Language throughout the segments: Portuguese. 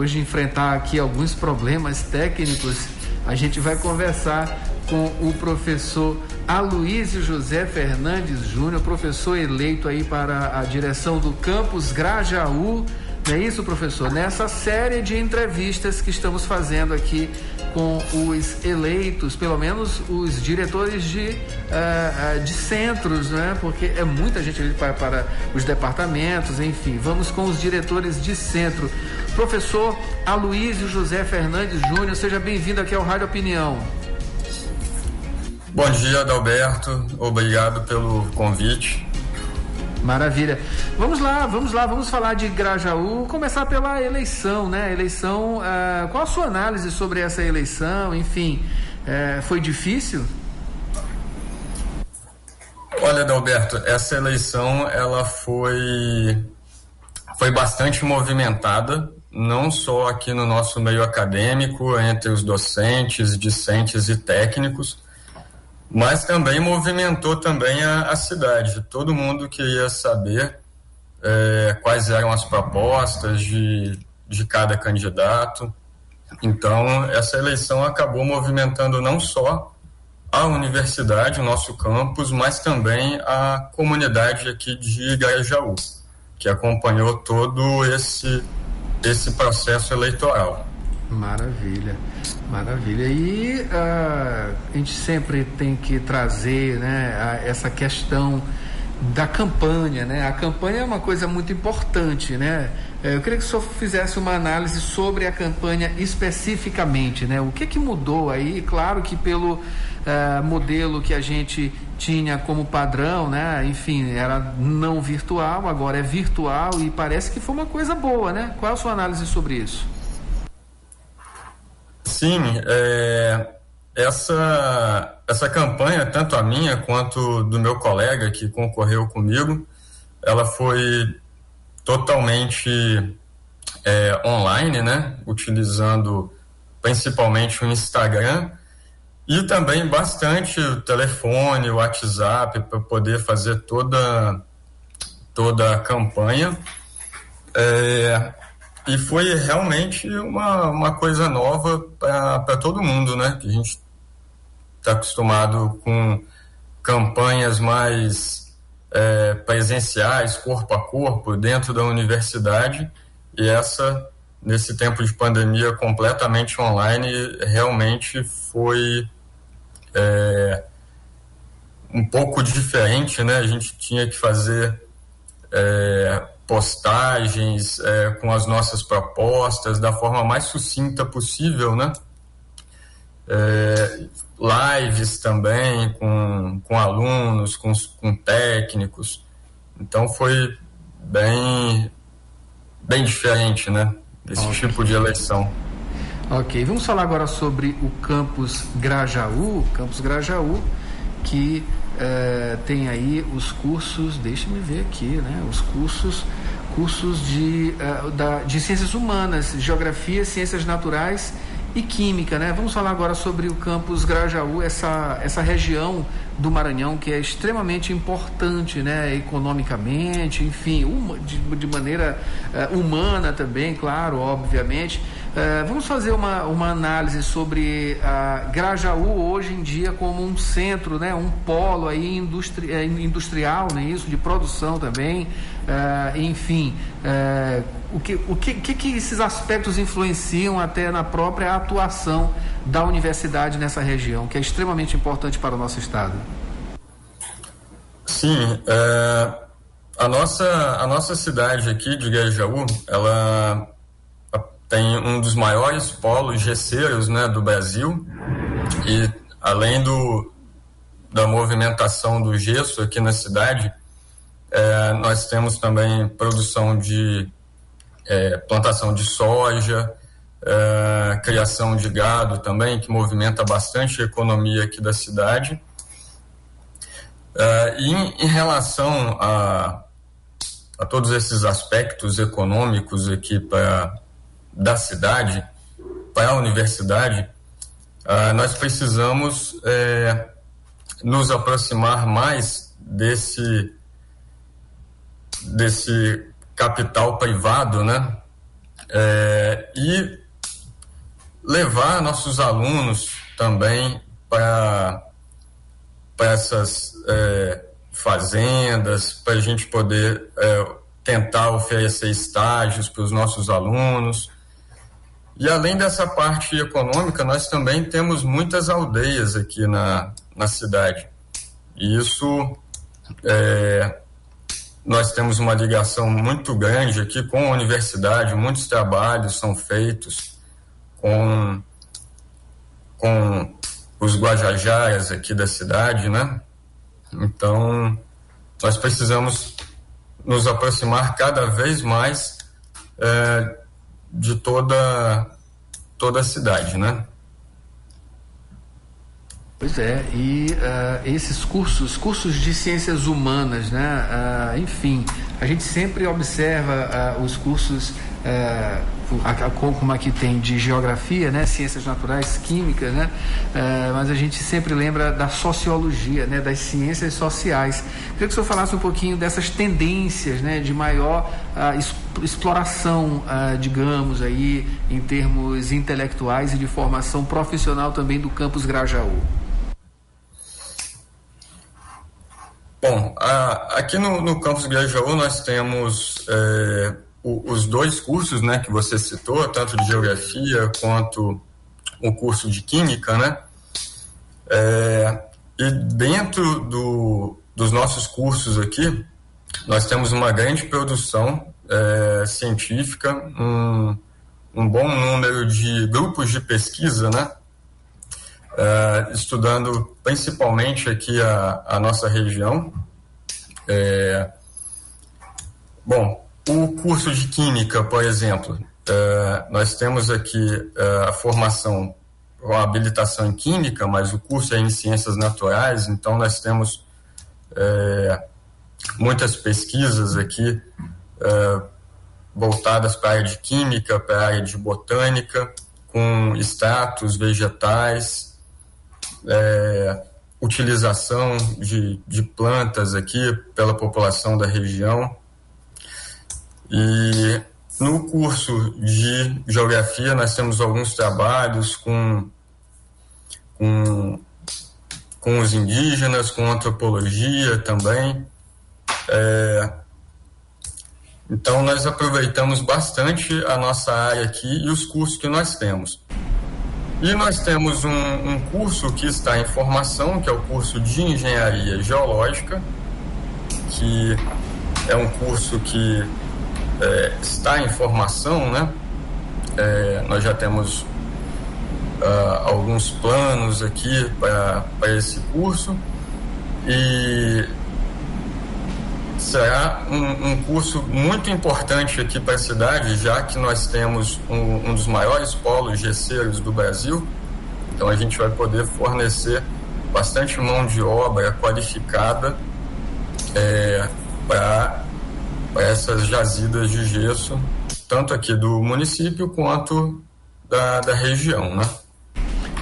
depois de enfrentar aqui alguns problemas técnicos, a gente vai conversar com o professor Aloísio José Fernandes Júnior, professor eleito aí para a direção do campus Grajaú. Não é isso, professor? Nessa série de entrevistas que estamos fazendo aqui com os eleitos, pelo menos os diretores de, uh, de centros, né? Porque é muita gente para, para os departamentos, enfim. Vamos com os diretores de centro. Professor Aloísio José Fernandes Júnior, seja bem-vindo aqui ao Rádio Opinião. Bom dia, Adalberto. Obrigado pelo convite. Maravilha. Vamos lá, vamos lá, vamos falar de Grajaú. Começar pela eleição, né? Eleição. Uh, qual a sua análise sobre essa eleição? Enfim, uh, foi difícil? Olha, Adalberto, essa eleição ela foi foi bastante movimentada, não só aqui no nosso meio acadêmico, entre os docentes, discentes e técnicos, mas também movimentou também a, a cidade. Todo mundo queria saber é, quais eram as propostas de, de cada candidato. Então, essa eleição acabou movimentando não só a universidade, o nosso campus, mas também a comunidade aqui de Igarajaú, que acompanhou todo esse, esse processo eleitoral. Maravilha, maravilha. E uh, a gente sempre tem que trazer né, essa questão da campanha, né? A campanha é uma coisa muito importante, né? Eh, eu queria que o senhor fizesse uma análise sobre a campanha especificamente, né? O que que mudou aí? Claro que pelo uh, modelo que a gente tinha como padrão, né? Enfim, era não virtual, agora é virtual e parece que foi uma coisa boa, né? Qual é a sua análise sobre isso? Sim, é, essa, essa campanha, tanto a minha quanto do meu colega que concorreu comigo, ela foi totalmente é, online, né? Utilizando principalmente o Instagram e também bastante o telefone, o WhatsApp para poder fazer toda toda a campanha. É, e foi realmente uma, uma coisa nova para todo mundo, né? Que a gente está acostumado com campanhas mais é, presenciais, corpo a corpo, dentro da universidade, e essa, nesse tempo de pandemia completamente online, realmente foi é, um pouco diferente, né? A gente tinha que fazer. É, postagens é, com as nossas propostas da forma mais sucinta possível, né? É, lives também com, com alunos, com, com técnicos. Então foi bem, bem diferente, né? Esse okay. tipo de eleição. Ok, vamos falar agora sobre o campus Grajaú. Campus Grajaú, que é, tem aí os cursos, deixa-me ver aqui, né? Os cursos cursos de, uh, da, de ciências humanas, geografia, ciências naturais e química, né? Vamos falar agora sobre o campus Grajaú, essa, essa região do Maranhão que é extremamente importante, né? Economicamente, enfim, uma, de, de maneira uh, humana também, claro, obviamente. Uh, vamos fazer uma, uma análise sobre a Grajaú hoje em dia como um centro, né, um polo aí industri, eh, industrial, né, isso, de produção também, uh, enfim, o, que, o que, que, que esses aspectos influenciam até na própria atuação da universidade nessa região, que é extremamente importante para o nosso estado? Sim, a, nossa, a nossa cidade aqui de Grajaú, ela tem um dos maiores polos gesseiros né, do Brasil e além do, da movimentação do gesso aqui na cidade, é, nós temos também produção de é, plantação de soja, é, criação de gado também, que movimenta bastante a economia aqui da cidade. É, e em, em relação a, a todos esses aspectos econômicos aqui para da cidade para a universidade, ah, nós precisamos é, nos aproximar mais desse desse capital privado, né? é, e levar nossos alunos também para essas é, fazendas, para a gente poder é, tentar oferecer estágios para os nossos alunos. E além dessa parte econômica, nós também temos muitas aldeias aqui na, na cidade. E isso é, nós temos uma ligação muito grande aqui com a universidade, muitos trabalhos são feitos com, com os guajajaias aqui da cidade, né? Então, nós precisamos nos aproximar cada vez mais é, de toda, toda a cidade, né? Pois é, e uh, esses cursos, cursos de ciências humanas, né? Uh, enfim, a gente sempre observa uh, os cursos como aqui tem de geografia, né, ciências naturais, química, né, mas a gente sempre lembra da sociologia, né, das ciências sociais. Queria que o senhor falasse um pouquinho dessas tendências, né, de maior exploração, digamos aí, em termos intelectuais e de formação profissional também do campus Grajaú. Bom, a, aqui no, no campus Grajaú nós temos é, o, os dois cursos né, que você citou, tanto de geografia quanto o curso de química, né? É, e dentro do, dos nossos cursos aqui, nós temos uma grande produção é, científica, um, um bom número de grupos de pesquisa, né? uh, estudando principalmente aqui a, a nossa região. É, bom, o curso de Química, por exemplo, uh, nós temos aqui uh, a formação a habilitação em Química, mas o curso é em Ciências Naturais, então nós temos muitas pesquisas aqui voltadas para a área de Química, para a área de Botânica, com extratos vegetais, é, utilização de, de plantas aqui pela população da região. E no curso de geografia nós temos alguns trabalhos com, com, com os indígenas, com antropologia também. É, então nós aproveitamos bastante a nossa área aqui e os cursos que nós temos. E nós temos um, um, curso que está em formação, que é o curso de Engenharia Geológica, que é um curso que é, está em formação, né? É, nós já temos uh, alguns planos aqui para esse curso e será um, um, curso muito importante aqui para a cidade, já que nós temos um, um, dos maiores polos gesseiros do Brasil. Então a gente vai poder fornecer bastante mão de obra qualificada é, para essas jazidas de gesso, tanto aqui do município quanto da, da região, né?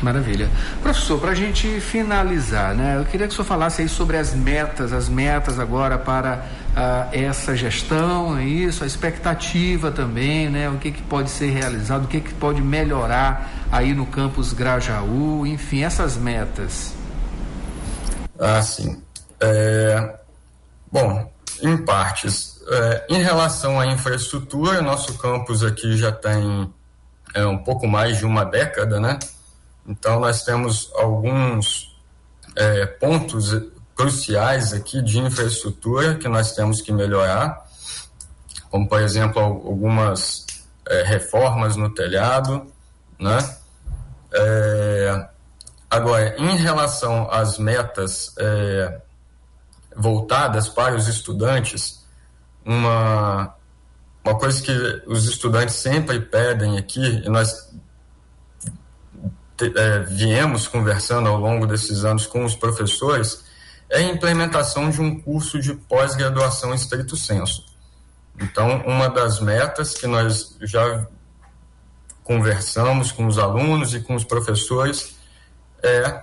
Maravilha. Professor, para a gente finalizar, né, eu queria que o senhor falasse aí sobre as metas, as metas agora para uh, essa gestão, é isso, a expectativa também, né, o que, que pode ser realizado, o que, que pode melhorar aí no campus Grajaú, enfim, essas metas. Ah, sim. É, bom, em partes. É, em relação à infraestrutura, nosso campus aqui já tem é, um pouco mais de uma década, né? Então, nós temos alguns é, pontos cruciais aqui de infraestrutura que nós temos que melhorar, como, por exemplo, algumas é, reformas no telhado, né? É, agora, em relação às metas é, voltadas para os estudantes, uma, uma coisa que os estudantes sempre pedem aqui, e nós é, viemos conversando ao longo desses anos com os professores é a implementação de um curso de pós-graduação estrito senso. Então, uma das metas que nós já conversamos com os alunos e com os professores é,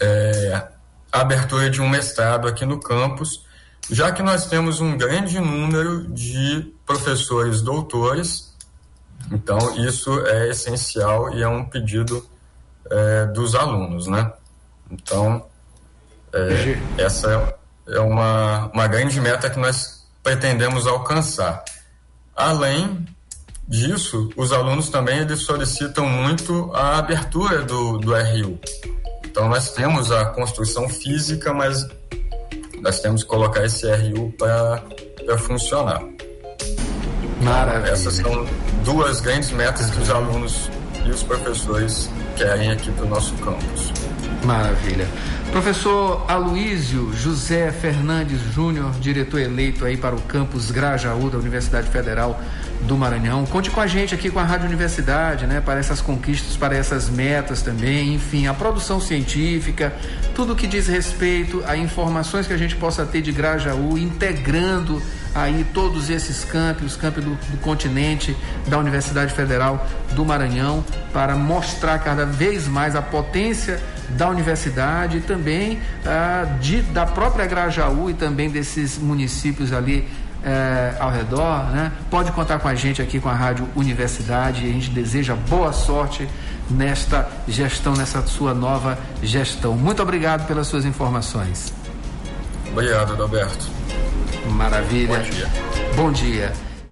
é a abertura de um mestrado aqui no campus, já que nós temos um grande número de professores doutores Então, isso é essencial e é um pedido é, dos alunos, né? Então, é, essa é uma, uma grande meta que nós pretendemos alcançar. Além disso, os alunos também eles solicitam muito a abertura do, do RU. Então, nós temos a construção física, mas nós temos que colocar esse RU para funcionar. Maravilha. Essas são duas grandes metas que os alunos e os professores querem aqui para o nosso campus. Maravilha. Professor Aloísio José Fernandes Júnior, diretor eleito aí para o campus Grajaú da Universidade Federal do Maranhão. Conte com a gente aqui com a Rádio Universidade, né, para essas conquistas, para essas metas também, enfim, a produção científica, tudo que diz respeito a informações que a gente possa ter de Grajaú, integrando aí todos esses campos, os campos do, do continente da Universidade Federal do Maranhão, para mostrar cada vez mais a potência da universidade e também ah, de, da própria Grajaú e também desses municípios ali eh, ao redor, né? Pode contar com a gente aqui com a Rádio Universidade a gente deseja boa sorte nesta gestão, nessa sua nova gestão. Muito obrigado pelas suas informações. Obrigado, Adalberto. Maravilha. Bom dia. Bom dia.